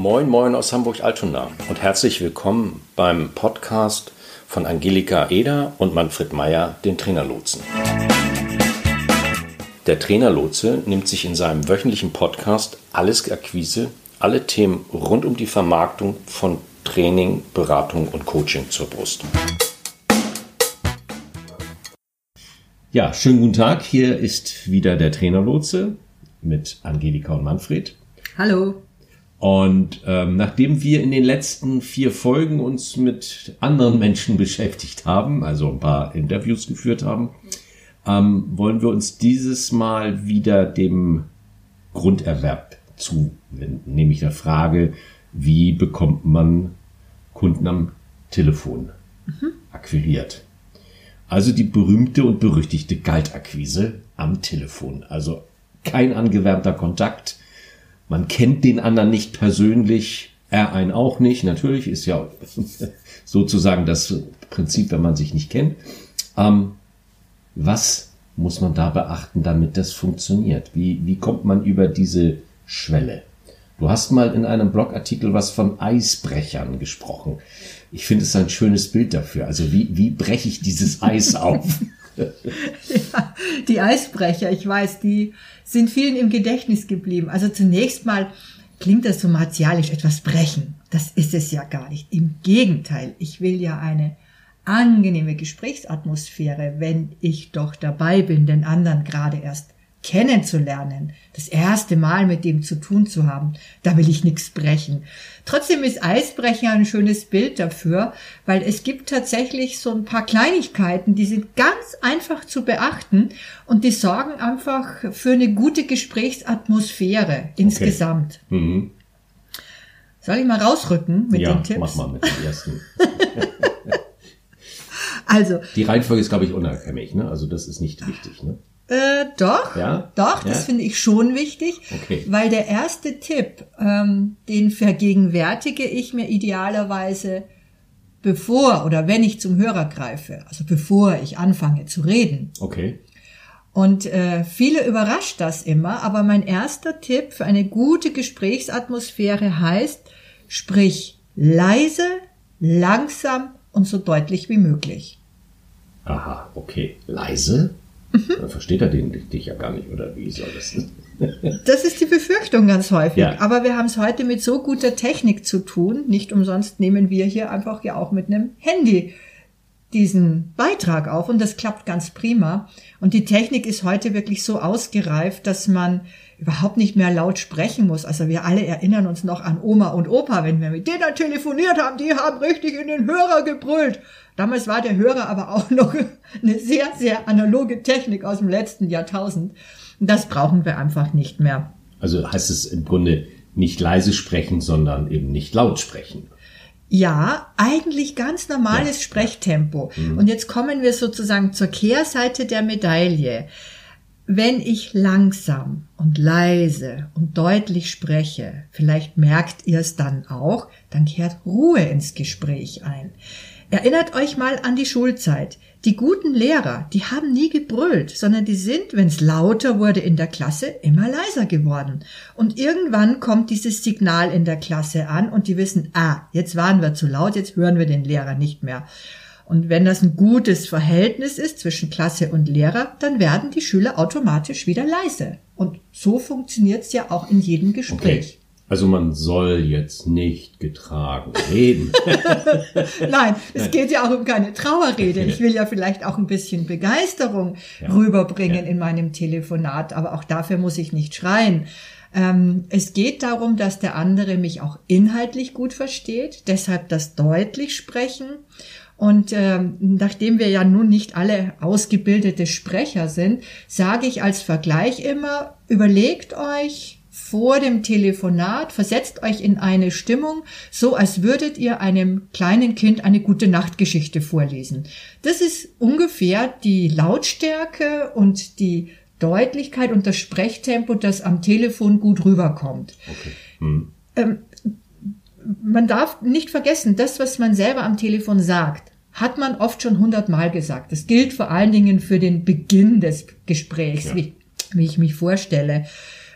Moin, moin aus Hamburg-Altona und herzlich willkommen beim Podcast von Angelika Eder und Manfred Meyer, den Trainerlotsen. Der Trainerlotse nimmt sich in seinem wöchentlichen Podcast Alles Akquise, alle Themen rund um die Vermarktung von Training, Beratung und Coaching zur Brust. Ja, schönen guten Tag. Hier ist wieder der Trainerlotse mit Angelika und Manfred. Hallo. Und ähm, nachdem wir in den letzten vier Folgen uns mit anderen Menschen beschäftigt haben, also ein paar Interviews geführt haben, ähm, wollen wir uns dieses Mal wieder dem Grunderwerb zuwenden, nämlich der Frage, wie bekommt man Kunden am Telefon mhm. akquiriert. Also die berühmte und berüchtigte Galtakquise am Telefon. Also kein angewärmter Kontakt, man kennt den anderen nicht persönlich, er einen auch nicht. Natürlich ist ja sozusagen das Prinzip, wenn man sich nicht kennt. Ähm, was muss man da beachten, damit das funktioniert? Wie, wie kommt man über diese Schwelle? Du hast mal in einem Blogartikel was von Eisbrechern gesprochen. Ich finde es ein schönes Bild dafür. Also wie, wie breche ich dieses Eis auf? Die Eisbrecher, ich weiß, die sind vielen im Gedächtnis geblieben. Also zunächst mal klingt das so martialisch, etwas brechen. Das ist es ja gar nicht. Im Gegenteil, ich will ja eine angenehme Gesprächsatmosphäre, wenn ich doch dabei bin, den anderen gerade erst kennenzulernen, das erste Mal mit dem zu tun zu haben, da will ich nichts brechen. Trotzdem ist Eisbrecher ein schönes Bild dafür, weil es gibt tatsächlich so ein paar Kleinigkeiten, die sind ganz einfach zu beachten und die sorgen einfach für eine gute Gesprächsatmosphäre insgesamt. Okay. Mhm. Soll ich mal rausrücken mit ja, den Tipps? mach mal mit dem ersten. also. Die Reihenfolge ist, glaube ich, unerkennlich, ne? Also das ist nicht wichtig, ne? Äh, doch, ja? doch, das ja? finde ich schon wichtig, okay. weil der erste Tipp, ähm, den vergegenwärtige ich mir idealerweise bevor oder wenn ich zum Hörer greife, also bevor ich anfange zu reden. Okay. Und äh, viele überrascht das immer, aber mein erster Tipp für eine gute Gesprächsatmosphäre heißt, sprich leise, langsam und so deutlich wie möglich. Aha, okay. Leise, Mhm. Dann versteht er den, dich ja gar nicht, oder wie soll das? das ist die Befürchtung ganz häufig. Ja. Aber wir haben es heute mit so guter Technik zu tun. Nicht umsonst nehmen wir hier einfach ja auch mit einem Handy diesen Beitrag auf und das klappt ganz prima. Und die Technik ist heute wirklich so ausgereift, dass man überhaupt nicht mehr laut sprechen muss. Also wir alle erinnern uns noch an Oma und Opa, wenn wir mit denen telefoniert haben, die haben richtig in den Hörer gebrüllt. Damals war der Hörer aber auch noch eine sehr, sehr analoge Technik aus dem letzten Jahrtausend. Das brauchen wir einfach nicht mehr. Also heißt es im Grunde nicht leise sprechen, sondern eben nicht laut sprechen. Ja, eigentlich ganz normales ja, Sprechtempo. Mhm. Und jetzt kommen wir sozusagen zur Kehrseite der Medaille. Wenn ich langsam und leise und deutlich spreche, vielleicht merkt ihr es dann auch, dann kehrt Ruhe ins Gespräch ein. Erinnert euch mal an die Schulzeit. Die guten Lehrer, die haben nie gebrüllt, sondern die sind, wenn es lauter wurde in der Klasse, immer leiser geworden. Und irgendwann kommt dieses Signal in der Klasse an und die wissen, ah, jetzt waren wir zu laut, jetzt hören wir den Lehrer nicht mehr. Und wenn das ein gutes Verhältnis ist zwischen Klasse und Lehrer, dann werden die Schüler automatisch wieder leise. Und so funktioniert es ja auch in jedem Gespräch. Okay. Also man soll jetzt nicht getragen reden. Nein, es geht ja auch um keine Trauerrede. Ich will ja vielleicht auch ein bisschen Begeisterung ja. rüberbringen ja. in meinem Telefonat, aber auch dafür muss ich nicht schreien. Ähm, es geht darum, dass der andere mich auch inhaltlich gut versteht, deshalb das deutlich sprechen und ähm, nachdem wir ja nun nicht alle ausgebildete Sprecher sind, sage ich als Vergleich immer, überlegt euch vor dem Telefonat, versetzt euch in eine Stimmung, so als würdet ihr einem kleinen Kind eine gute Nachtgeschichte vorlesen. Das ist ungefähr die Lautstärke und die Deutlichkeit und das Sprechtempo, das am Telefon gut rüberkommt. Okay. Hm. Ähm, man darf nicht vergessen, das, was man selber am Telefon sagt, hat man oft schon hundertmal gesagt. Das gilt vor allen Dingen für den Beginn des Gesprächs, ja. wie, wie ich mich vorstelle.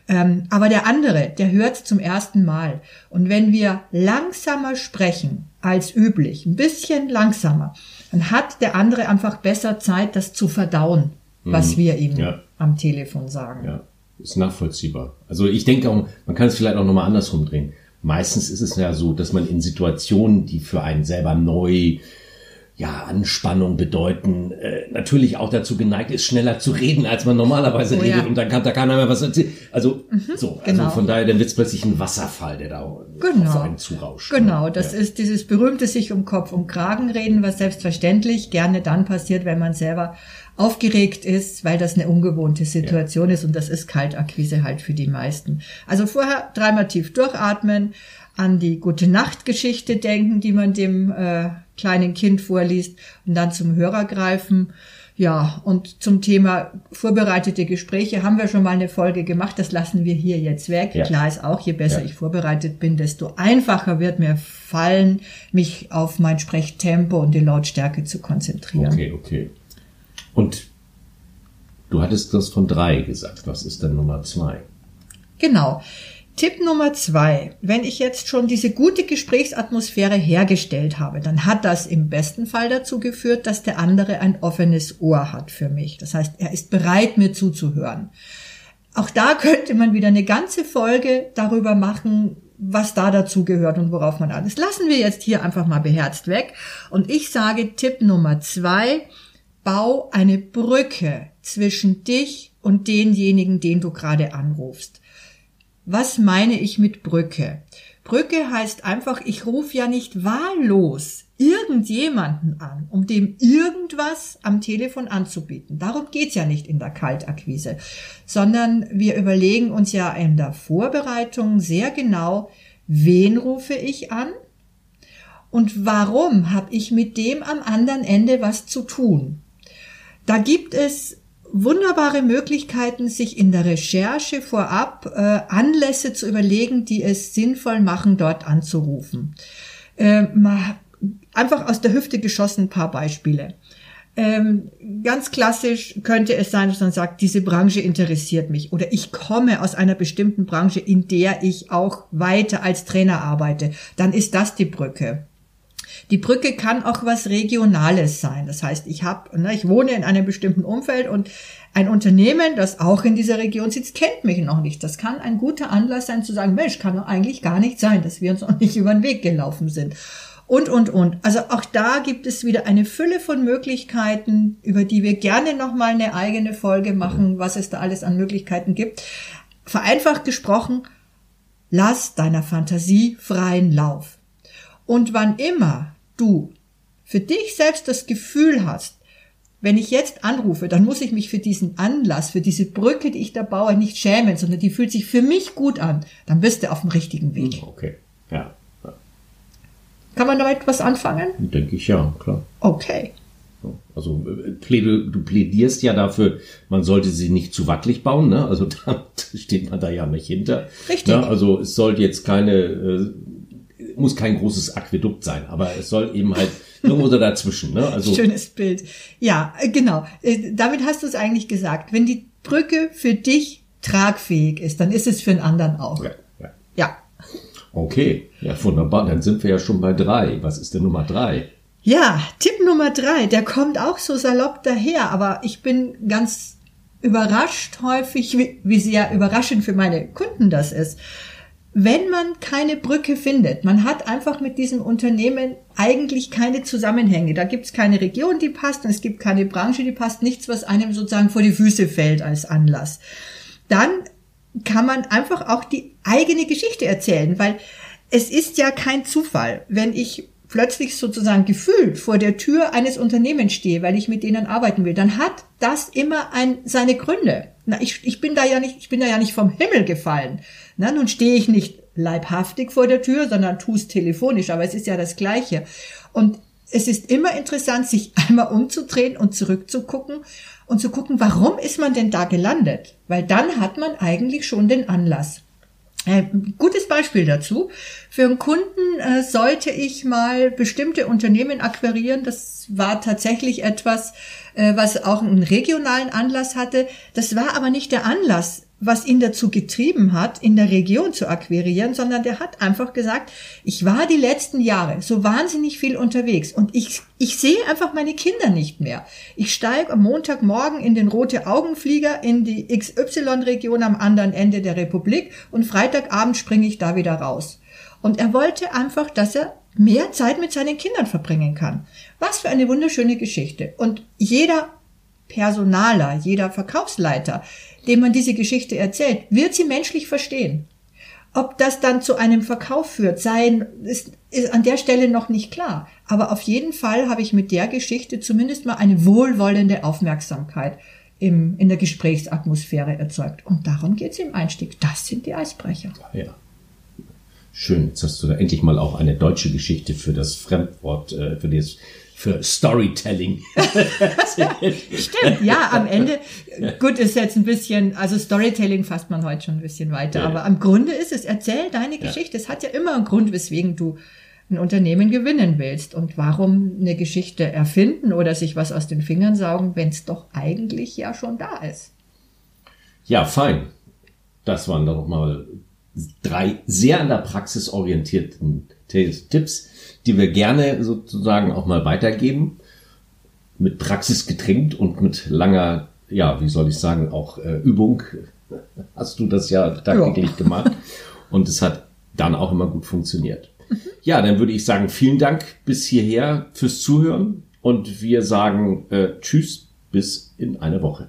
Ähm, aber der andere, der hört zum ersten Mal. Und wenn wir langsamer sprechen als üblich, ein bisschen langsamer, dann hat der andere einfach besser Zeit, das zu verdauen, was mhm. wir ihm ja. am Telefon sagen. Ja, ist nachvollziehbar. Also ich denke auch, man kann es vielleicht auch nochmal andersrum drehen. Meistens ist es ja so, dass man in Situationen, die für einen selber neu ja, Anspannung bedeuten, äh, natürlich auch dazu geneigt ist, schneller zu reden, als man normalerweise oh, redet ja. und dann kann da keiner mehr was erzählen. Also mhm, so, also genau. von daher, dann wird es plötzlich ein Wasserfall, der da genau. auf einen zurauscht. Genau, das ja. ist dieses berühmte sich um Kopf und Kragen reden, was selbstverständlich gerne dann passiert, wenn man selber aufgeregt ist, weil das eine ungewohnte Situation ja. ist und das ist Kaltakquise halt für die meisten. Also vorher dreimal tief durchatmen, an die gute Nacht-Geschichte denken, die man dem äh, kleinen Kind vorliest und dann zum Hörer greifen. Ja, und zum Thema vorbereitete Gespräche haben wir schon mal eine Folge gemacht. Das lassen wir hier jetzt weg. Ja. Klar ist auch, je besser ja. ich vorbereitet bin, desto einfacher wird mir fallen, mich auf mein Sprechtempo und die Lautstärke zu konzentrieren. Okay, okay. Und du hattest das von drei gesagt. Was ist denn Nummer zwei? Genau. Tipp Nummer zwei. Wenn ich jetzt schon diese gute Gesprächsatmosphäre hergestellt habe, dann hat das im besten Fall dazu geführt, dass der andere ein offenes Ohr hat für mich. Das heißt, er ist bereit, mir zuzuhören. Auch da könnte man wieder eine ganze Folge darüber machen, was da dazu gehört und worauf man alles. Lassen wir jetzt hier einfach mal beherzt weg. Und ich sage Tipp Nummer zwei, bau eine Brücke zwischen dich und denjenigen, den du gerade anrufst. Was meine ich mit Brücke? Brücke heißt einfach, ich rufe ja nicht wahllos irgendjemanden an, um dem irgendwas am Telefon anzubieten. Darum geht's ja nicht in der Kaltakquise, sondern wir überlegen uns ja in der Vorbereitung sehr genau, wen rufe ich an und warum habe ich mit dem am anderen Ende was zu tun. Da gibt es wunderbare Möglichkeiten, sich in der Recherche vorab äh, Anlässe zu überlegen, die es sinnvoll machen, dort anzurufen. Äh, mal einfach aus der Hüfte geschossen ein paar Beispiele. Ähm, ganz klassisch könnte es sein, dass man sagt, diese Branche interessiert mich oder ich komme aus einer bestimmten Branche, in der ich auch weiter als Trainer arbeite. Dann ist das die Brücke. Die Brücke kann auch was Regionales sein. Das heißt, ich habe, ne, ich wohne in einem bestimmten Umfeld und ein Unternehmen, das auch in dieser Region sitzt, kennt mich noch nicht. Das kann ein guter Anlass sein zu sagen, Mensch, kann doch eigentlich gar nicht sein, dass wir uns noch nicht über den Weg gelaufen sind. Und, und, und. Also auch da gibt es wieder eine Fülle von Möglichkeiten, über die wir gerne nochmal eine eigene Folge machen, was es da alles an Möglichkeiten gibt. Vereinfacht gesprochen, lass deiner Fantasie freien Lauf. Und wann immer du für dich selbst das Gefühl hast, wenn ich jetzt anrufe, dann muss ich mich für diesen Anlass, für diese Brücke, die ich da baue, nicht schämen, sondern die fühlt sich für mich gut an. Dann bist du auf dem richtigen Weg. Hm, okay, ja. ja. Kann man damit was anfangen? Denke ich ja, klar. Okay. Also du plädierst ja dafür, man sollte sie nicht zu wackelig bauen, ne? Also da steht man da ja nicht hinter. Richtig. Ja, also es sollte jetzt keine äh, muss kein großes Aquädukt sein, aber es soll eben halt irgendwo so dazwischen. Ne? Also Schönes Bild. Ja, äh, genau. Äh, damit hast du es eigentlich gesagt. Wenn die Brücke für dich tragfähig ist, dann ist es für einen anderen auch. Ja. ja. ja. Okay, ja wunderbar. Dann sind wir ja schon bei drei. Was ist denn Nummer drei? Ja, Tipp Nummer drei, der kommt auch so salopp daher, aber ich bin ganz überrascht häufig, wie, wie sehr überraschend für meine Kunden das ist wenn man keine Brücke findet, man hat einfach mit diesem Unternehmen eigentlich keine Zusammenhänge. Da gibt es keine Region, die passt und es gibt keine Branche, die passt, nichts, was einem sozusagen vor die Füße fällt als Anlass. Dann kann man einfach auch die eigene Geschichte erzählen, weil es ist ja kein Zufall, wenn ich plötzlich sozusagen gefühlt vor der Tür eines Unternehmens stehe, weil ich mit denen arbeiten will, dann hat das immer ein, seine Gründe. Na, ich, ich bin da ja nicht, ich bin da ja nicht vom Himmel gefallen. Na, nun stehe ich nicht leibhaftig vor der Tür, sondern tue es telefonisch, aber es ist ja das Gleiche. Und es ist immer interessant, sich einmal umzudrehen und zurückzugucken und zu gucken, warum ist man denn da gelandet? Weil dann hat man eigentlich schon den Anlass. Äh, gutes Beispiel dazu. Für einen Kunden äh, sollte ich mal bestimmte Unternehmen akquirieren. Das war tatsächlich etwas, äh, was auch einen regionalen Anlass hatte. Das war aber nicht der Anlass, was ihn dazu getrieben hat, in der Region zu akquirieren, sondern der hat einfach gesagt, ich war die letzten Jahre so wahnsinnig viel unterwegs und ich, ich sehe einfach meine Kinder nicht mehr. Ich steige am Montagmorgen in den Rote Augenflieger in die XY-Region am anderen Ende der Republik und Freitagabend springe ich da wieder raus. Und er wollte einfach, dass er mehr Zeit mit seinen Kindern verbringen kann. Was für eine wunderschöne Geschichte. Und jeder Personaler, jeder Verkaufsleiter, dem man diese Geschichte erzählt, wird sie menschlich verstehen. Ob das dann zu einem Verkauf führt, sein, ist, ist an der Stelle noch nicht klar. Aber auf jeden Fall habe ich mit der Geschichte zumindest mal eine wohlwollende Aufmerksamkeit im, in der Gesprächsatmosphäre erzeugt. Und darum geht es im Einstieg. Das sind die Eisbrecher. Ja. Schön, jetzt hast du da endlich mal auch eine deutsche Geschichte für das Fremdwort, äh, für das für Storytelling. Stimmt, ja, am Ende, gut, ist jetzt ein bisschen, also Storytelling fasst man heute schon ein bisschen weiter, ja, aber am Grunde ist es, erzähl deine Geschichte. Es hat ja immer einen Grund, weswegen du ein Unternehmen gewinnen willst. Und warum eine Geschichte erfinden oder sich was aus den Fingern saugen, wenn es doch eigentlich ja schon da ist. Ja, fein. Das waren doch mal drei sehr an der Praxis orientierten Tipps die wir gerne sozusagen auch mal weitergeben, mit Praxis getrimmt und mit langer, ja, wie soll ich sagen, auch äh, Übung hast du das ja tagtäglich ja. gemacht und es hat dann auch immer gut funktioniert. Ja, dann würde ich sagen, vielen Dank bis hierher fürs Zuhören und wir sagen äh, Tschüss bis in eine Woche.